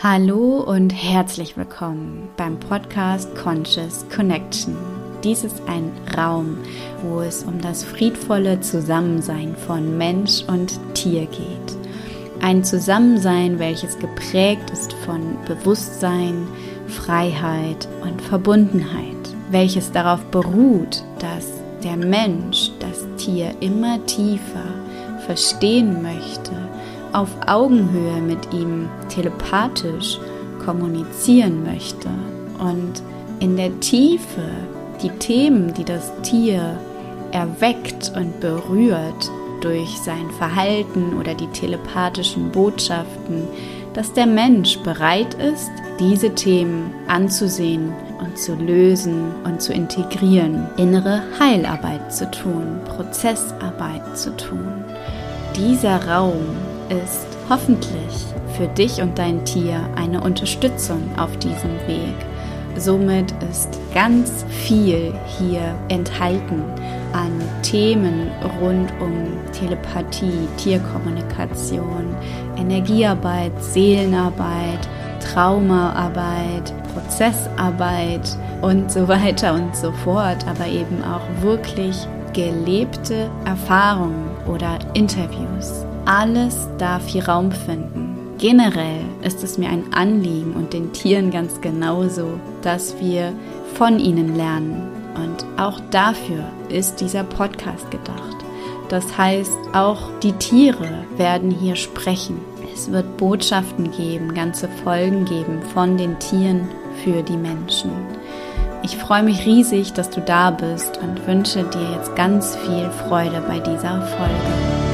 Hallo und herzlich willkommen beim Podcast Conscious Connection. Dies ist ein Raum, wo es um das friedvolle Zusammensein von Mensch und Tier geht. Ein Zusammensein, welches geprägt ist von Bewusstsein, Freiheit und Verbundenheit, welches darauf beruht, dass der Mensch das Tier immer tiefer verstehen möchte auf Augenhöhe mit ihm telepathisch kommunizieren möchte und in der Tiefe die Themen, die das Tier erweckt und berührt durch sein Verhalten oder die telepathischen Botschaften, dass der Mensch bereit ist, diese Themen anzusehen und zu lösen und zu integrieren, innere Heilarbeit zu tun, Prozessarbeit zu tun. Dieser Raum ist hoffentlich für dich und dein Tier eine Unterstützung auf diesem Weg. Somit ist ganz viel hier enthalten an Themen rund um Telepathie, Tierkommunikation, Energiearbeit, Seelenarbeit, Traumaarbeit, Prozessarbeit und so weiter und so fort, aber eben auch wirklich gelebte Erfahrungen oder Interviews. Alles darf hier Raum finden. Generell ist es mir ein Anliegen und den Tieren ganz genauso, dass wir von ihnen lernen. Und auch dafür ist dieser Podcast gedacht. Das heißt, auch die Tiere werden hier sprechen. Es wird Botschaften geben, ganze Folgen geben von den Tieren für die Menschen. Ich freue mich riesig, dass du da bist und wünsche dir jetzt ganz viel Freude bei dieser Folge.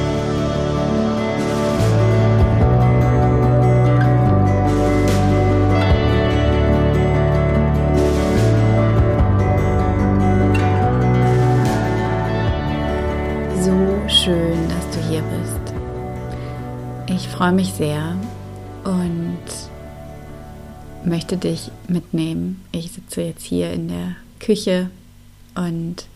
Freue mich sehr und möchte dich mitnehmen. Ich sitze jetzt hier in der Küche und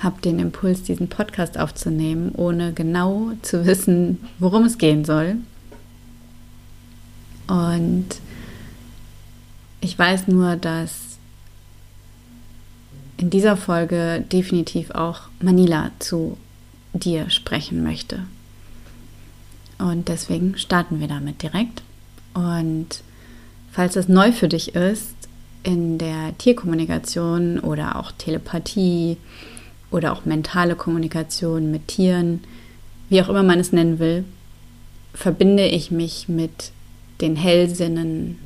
habe den Impuls, diesen Podcast aufzunehmen, ohne genau zu wissen, worum es gehen soll. Und ich weiß nur, dass in dieser Folge definitiv auch Manila zu dir sprechen möchte. Und deswegen starten wir damit direkt. Und falls das neu für dich ist, in der Tierkommunikation oder auch Telepathie oder auch mentale Kommunikation mit Tieren, wie auch immer man es nennen will, verbinde ich mich mit den Hellsinnen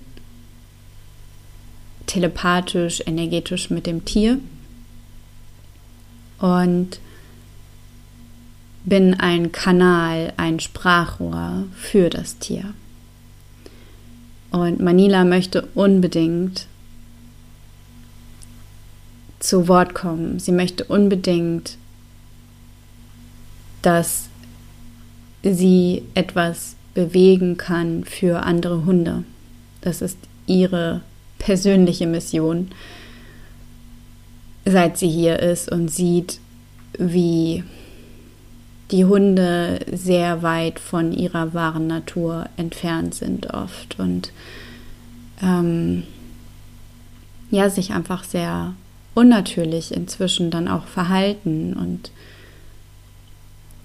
telepathisch, energetisch mit dem Tier. Und bin ein Kanal, ein Sprachrohr für das Tier. Und Manila möchte unbedingt zu Wort kommen. Sie möchte unbedingt, dass sie etwas bewegen kann für andere Hunde. Das ist ihre persönliche Mission, seit sie hier ist und sieht, wie die Hunde sehr weit von ihrer wahren Natur entfernt sind oft und ähm, ja, sich einfach sehr unnatürlich inzwischen dann auch verhalten und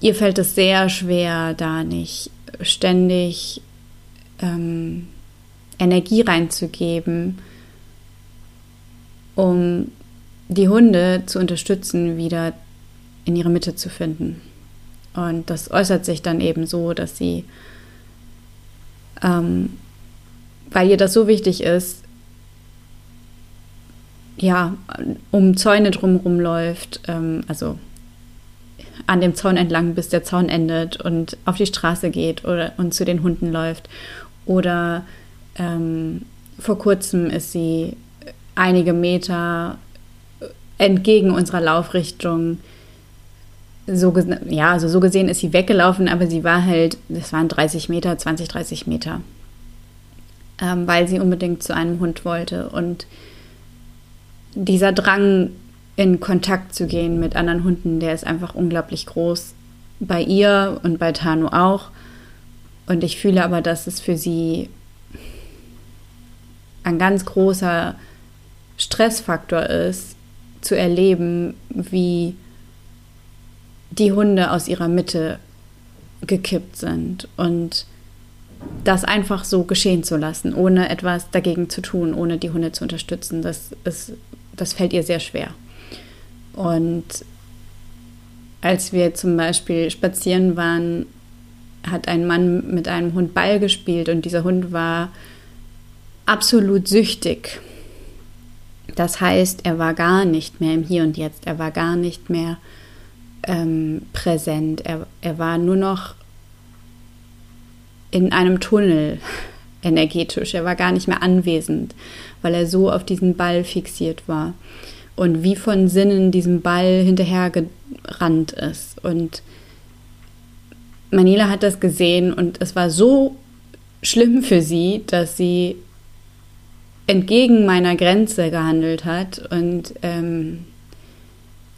ihr fällt es sehr schwer, da nicht ständig ähm, Energie reinzugeben, um die Hunde zu unterstützen, wieder in ihre Mitte zu finden. Und das äußert sich dann eben so, dass sie, ähm, weil ihr das so wichtig ist, ja, um Zäune drumherum läuft, ähm, also an dem Zaun entlang, bis der Zaun endet und auf die Straße geht oder und zu den Hunden läuft. Oder ähm, vor kurzem ist sie einige Meter entgegen unserer Laufrichtung so, ja, also so gesehen ist sie weggelaufen, aber sie war halt, das waren 30 Meter, 20, 30 Meter, ähm, weil sie unbedingt zu einem Hund wollte. Und dieser Drang, in Kontakt zu gehen mit anderen Hunden, der ist einfach unglaublich groß. Bei ihr und bei Tanu auch. Und ich fühle aber, dass es für sie ein ganz großer Stressfaktor ist, zu erleben, wie die Hunde aus ihrer Mitte gekippt sind und das einfach so geschehen zu lassen, ohne etwas dagegen zu tun, ohne die Hunde zu unterstützen, das, ist, das fällt ihr sehr schwer. Und als wir zum Beispiel spazieren waren, hat ein Mann mit einem Hund Ball gespielt und dieser Hund war absolut süchtig. Das heißt, er war gar nicht mehr im Hier und Jetzt, er war gar nicht mehr ähm, präsent, er, er war nur noch in einem Tunnel energetisch. Er war gar nicht mehr anwesend, weil er so auf diesen Ball fixiert war und wie von Sinnen diesem Ball hinterhergerannt ist. Und Manila hat das gesehen und es war so schlimm für sie, dass sie entgegen meiner Grenze gehandelt hat und ähm,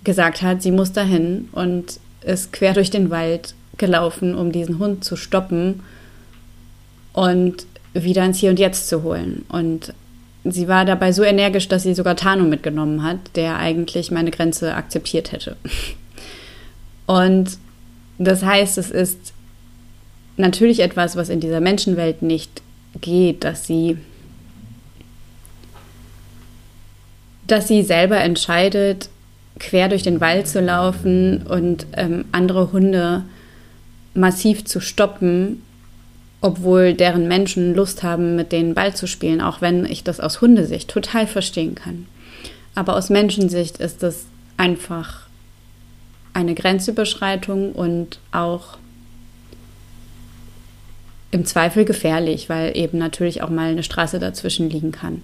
gesagt hat, sie muss dahin und ist quer durch den Wald gelaufen, um diesen Hund zu stoppen und wieder ins Hier und Jetzt zu holen. Und sie war dabei so energisch, dass sie sogar Tano mitgenommen hat, der eigentlich meine Grenze akzeptiert hätte. Und das heißt, es ist natürlich etwas, was in dieser Menschenwelt nicht geht, dass sie dass sie selber entscheidet, quer durch den Wald zu laufen und ähm, andere Hunde massiv zu stoppen, obwohl deren Menschen Lust haben, mit denen Ball zu spielen, auch wenn ich das aus Hundesicht total verstehen kann. Aber aus Menschensicht ist das einfach eine Grenzüberschreitung und auch im Zweifel gefährlich, weil eben natürlich auch mal eine Straße dazwischen liegen kann.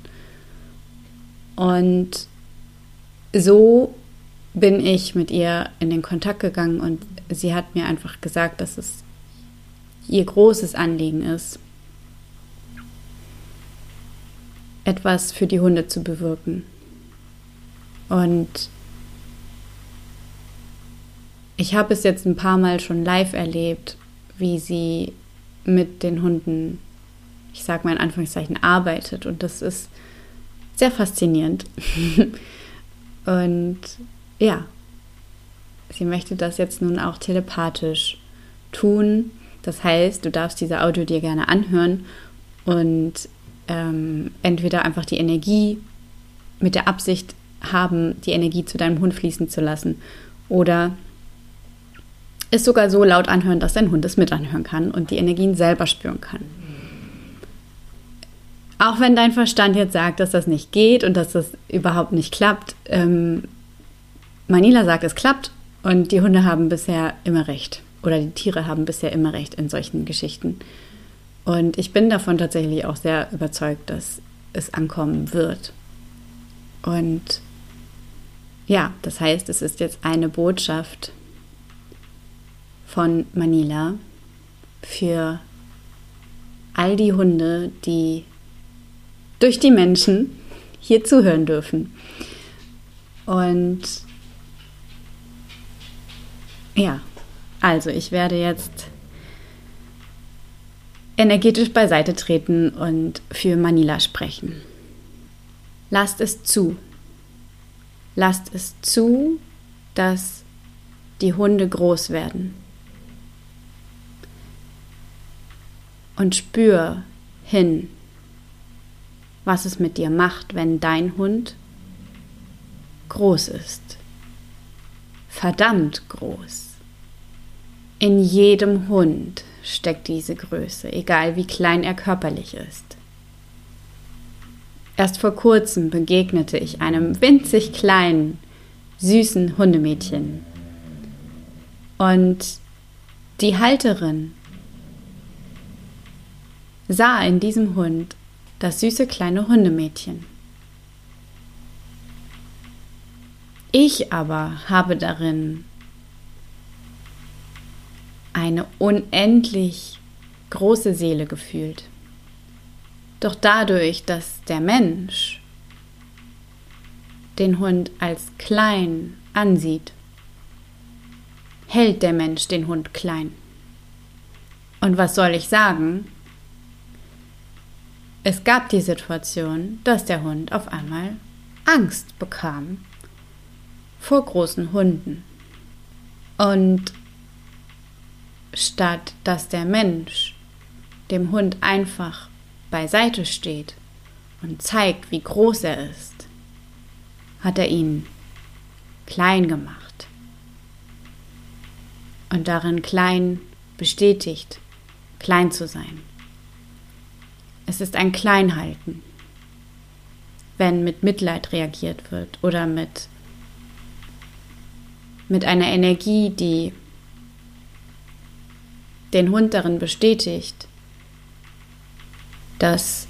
Und so bin ich mit ihr in den Kontakt gegangen und sie hat mir einfach gesagt, dass es ihr großes Anliegen ist, etwas für die Hunde zu bewirken. Und ich habe es jetzt ein paar Mal schon live erlebt, wie sie mit den Hunden, ich sage mal in Anführungszeichen, arbeitet. Und das ist sehr faszinierend. Und ja, sie möchte das jetzt nun auch telepathisch tun. Das heißt, du darfst diese Audio dir gerne anhören und ähm, entweder einfach die Energie mit der Absicht haben, die Energie zu deinem Hund fließen zu lassen. Oder es sogar so laut anhören, dass dein Hund es mit anhören kann und die Energien selber spüren kann. Auch wenn dein Verstand jetzt sagt, dass das nicht geht und dass das überhaupt nicht klappt, ähm, Manila sagt, es klappt und die Hunde haben bisher immer recht oder die Tiere haben bisher immer recht in solchen Geschichten. Und ich bin davon tatsächlich auch sehr überzeugt, dass es ankommen wird. Und ja, das heißt, es ist jetzt eine Botschaft von Manila für all die Hunde, die durch die Menschen hier zuhören dürfen. Und ja, also, ich werde jetzt energetisch beiseite treten und für Manila sprechen. Lasst es zu. Lasst es zu, dass die Hunde groß werden. Und spür hin, was es mit dir macht, wenn dein Hund groß ist. Verdammt groß. In jedem Hund steckt diese Größe, egal wie klein er körperlich ist. Erst vor kurzem begegnete ich einem winzig kleinen, süßen Hundemädchen. Und die Halterin sah in diesem Hund das süße kleine Hundemädchen. Ich aber habe darin eine unendlich große Seele gefühlt. Doch dadurch, dass der Mensch den Hund als klein ansieht, hält der Mensch den Hund klein. Und was soll ich sagen? es gab die Situation, dass der Hund auf einmal Angst bekam vor großen Hunden. Und statt dass der Mensch dem Hund einfach beiseite steht und zeigt, wie groß er ist, hat er ihn klein gemacht und darin klein bestätigt, klein zu sein. Es ist ein Kleinhalten, wenn mit Mitleid reagiert wird oder mit, mit einer Energie, die den Hund darin bestätigt, dass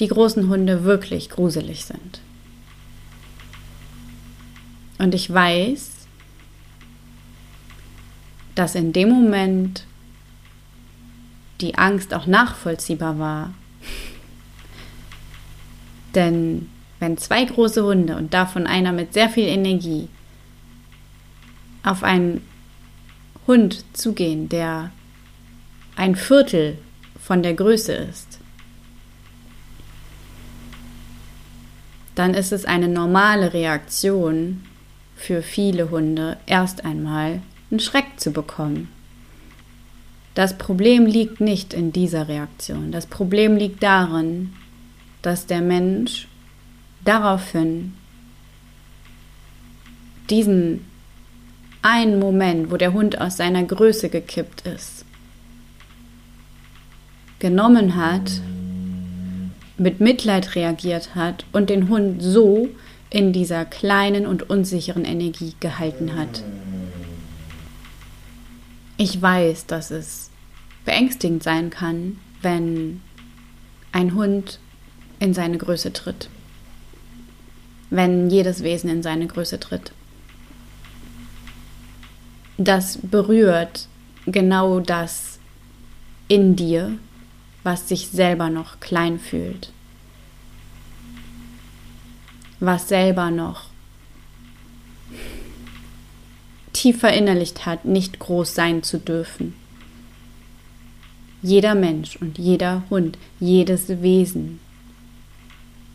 die großen Hunde wirklich gruselig sind. Und ich weiß, dass in dem Moment die Angst auch nachvollziehbar war. Denn wenn zwei große Hunde und davon einer mit sehr viel Energie auf einen Hund zugehen, der ein Viertel von der Größe ist, dann ist es eine normale Reaktion für viele Hunde, erst einmal einen Schreck zu bekommen. Das Problem liegt nicht in dieser Reaktion. Das Problem liegt darin, dass der Mensch daraufhin diesen einen Moment, wo der Hund aus seiner Größe gekippt ist, genommen hat, mit Mitleid reagiert hat und den Hund so in dieser kleinen und unsicheren Energie gehalten hat. Ich weiß, dass es beängstigend sein kann, wenn ein Hund in seine Größe tritt. Wenn jedes Wesen in seine Größe tritt. Das berührt genau das in dir, was sich selber noch klein fühlt. Was selber noch tief verinnerlicht hat, nicht groß sein zu dürfen. Jeder Mensch und jeder Hund, jedes Wesen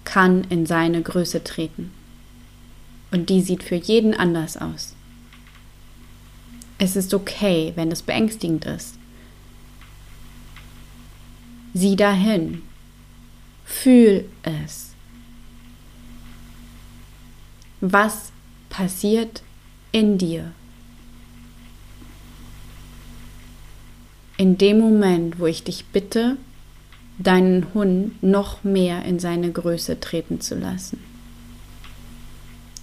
kann in seine Größe treten. Und die sieht für jeden anders aus. Es ist okay, wenn es beängstigend ist. Sieh dahin. Fühl es. Was passiert in dir? in dem Moment, wo ich dich bitte, deinen Hund noch mehr in seine Größe treten zu lassen.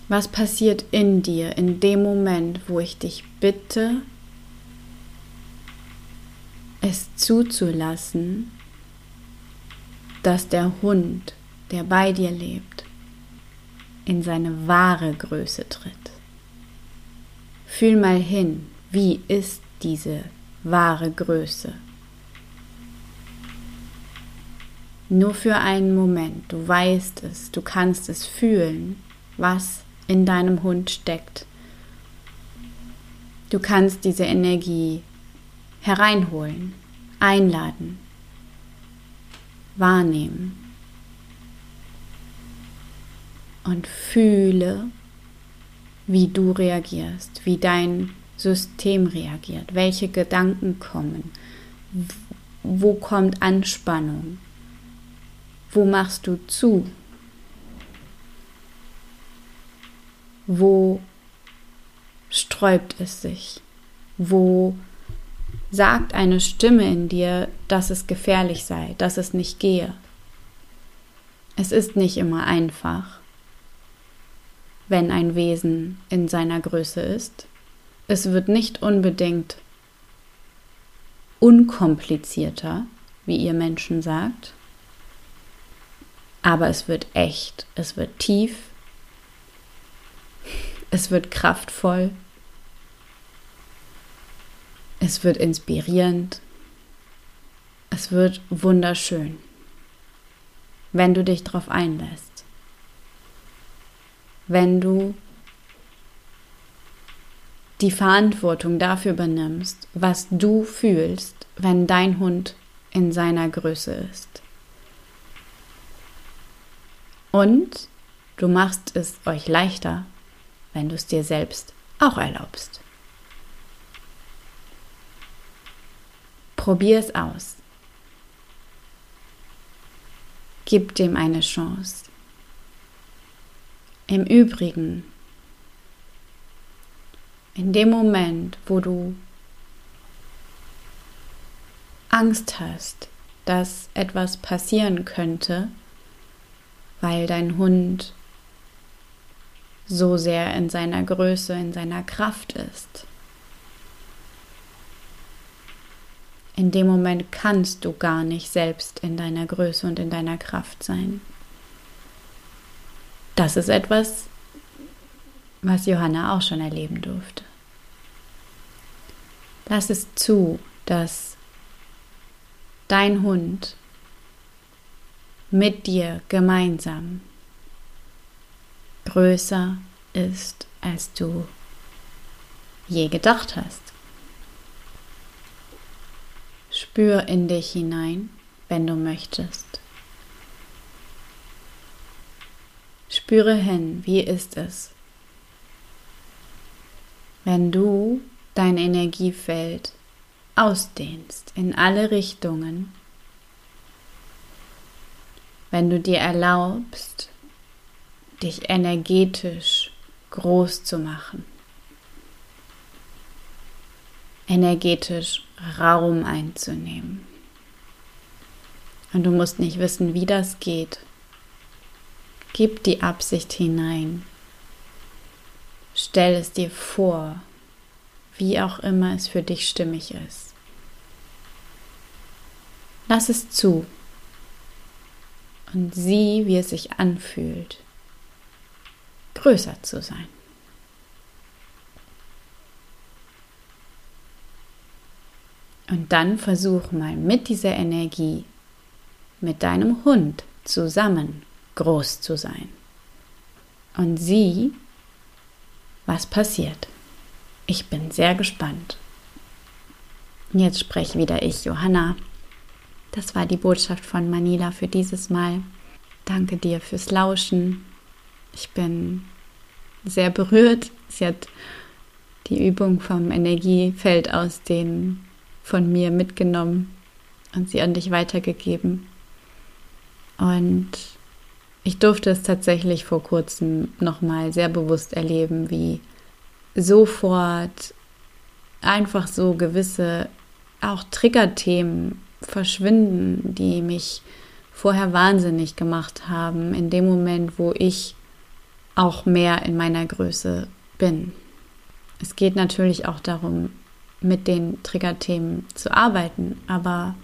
Was passiert in dir in dem Moment, wo ich dich bitte, es zuzulassen, dass der Hund, der bei dir lebt, in seine wahre Größe tritt. Fühl mal hin, wie ist diese wahre Größe. Nur für einen Moment, du weißt es, du kannst es fühlen, was in deinem Hund steckt. Du kannst diese Energie hereinholen, einladen, wahrnehmen. Und fühle, wie du reagierst, wie dein System reagiert, welche Gedanken kommen, wo kommt Anspannung, wo machst du zu, wo sträubt es sich, wo sagt eine Stimme in dir, dass es gefährlich sei, dass es nicht gehe. Es ist nicht immer einfach, wenn ein Wesen in seiner Größe ist. Es wird nicht unbedingt unkomplizierter, wie ihr Menschen sagt, aber es wird echt, es wird tief, es wird kraftvoll, es wird inspirierend, es wird wunderschön, wenn du dich darauf einlässt, wenn du die Verantwortung dafür übernimmst, was du fühlst, wenn dein Hund in seiner Größe ist. Und du machst es euch leichter, wenn du es dir selbst auch erlaubst. Probier es aus. Gib dem eine Chance. Im Übrigen, in dem Moment, wo du Angst hast, dass etwas passieren könnte, weil dein Hund so sehr in seiner Größe, in seiner Kraft ist. In dem Moment kannst du gar nicht selbst in deiner Größe und in deiner Kraft sein. Das ist etwas, was Johanna auch schon erleben durfte. Lass es zu, dass dein Hund mit dir gemeinsam größer ist, als du je gedacht hast. Spür in dich hinein, wenn du möchtest. Spüre hin, wie ist es, wenn du dein Energiefeld ausdehnst in alle Richtungen, wenn du dir erlaubst, dich energetisch groß zu machen, energetisch Raum einzunehmen. Und du musst nicht wissen, wie das geht. Gib die Absicht hinein. Stell es dir vor, wie auch immer es für dich stimmig ist. Lass es zu und sieh, wie es sich anfühlt, größer zu sein. Und dann versuch mal mit dieser Energie, mit deinem Hund zusammen groß zu sein. Und sieh, was passiert. Ich bin sehr gespannt. Jetzt spreche wieder ich, Johanna. Das war die Botschaft von Manila für dieses Mal. Danke dir fürs Lauschen. Ich bin sehr berührt. Sie hat die Übung vom Energiefeld aus den von mir mitgenommen und sie an dich weitergegeben. Und ich durfte es tatsächlich vor kurzem nochmal sehr bewusst erleben, wie sofort einfach so gewisse auch Triggerthemen verschwinden, die mich vorher wahnsinnig gemacht haben, in dem Moment, wo ich auch mehr in meiner Größe bin. Es geht natürlich auch darum, mit den Triggerthemen zu arbeiten, aber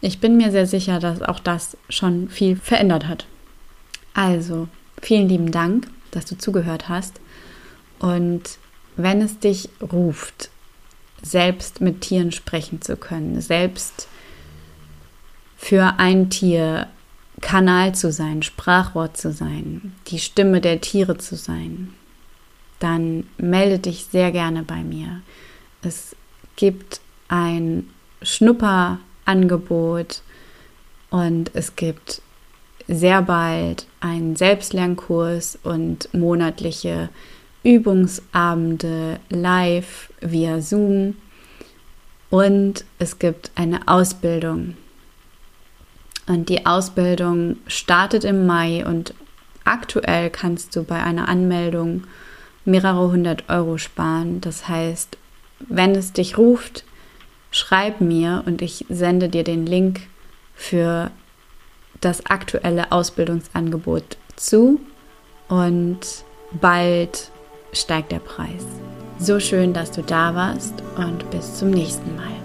ich bin mir sehr sicher, dass auch das schon viel verändert hat. Also, vielen lieben Dank, dass du zugehört hast. Und wenn es dich ruft, selbst mit Tieren sprechen zu können, selbst für ein Tier Kanal zu sein, Sprachwort zu sein, die Stimme der Tiere zu sein, dann melde dich sehr gerne bei mir. Es gibt ein Schnupperangebot und es gibt sehr bald einen Selbstlernkurs und monatliche Übungsabende live via Zoom und es gibt eine Ausbildung. Und die Ausbildung startet im Mai und aktuell kannst du bei einer Anmeldung mehrere hundert Euro sparen. Das heißt, wenn es dich ruft, schreib mir und ich sende dir den Link für das aktuelle Ausbildungsangebot zu und bald steigt der Preis. So schön, dass du da warst und bis zum nächsten Mal.